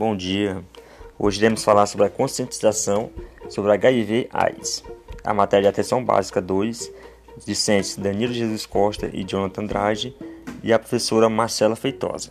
Bom dia. Hoje iremos falar sobre a conscientização sobre HIV/AIDS. A matéria de Atenção Básica 2, discentes Danilo Jesus Costa e Jonathan Andrade, e a professora Marcela Feitosa.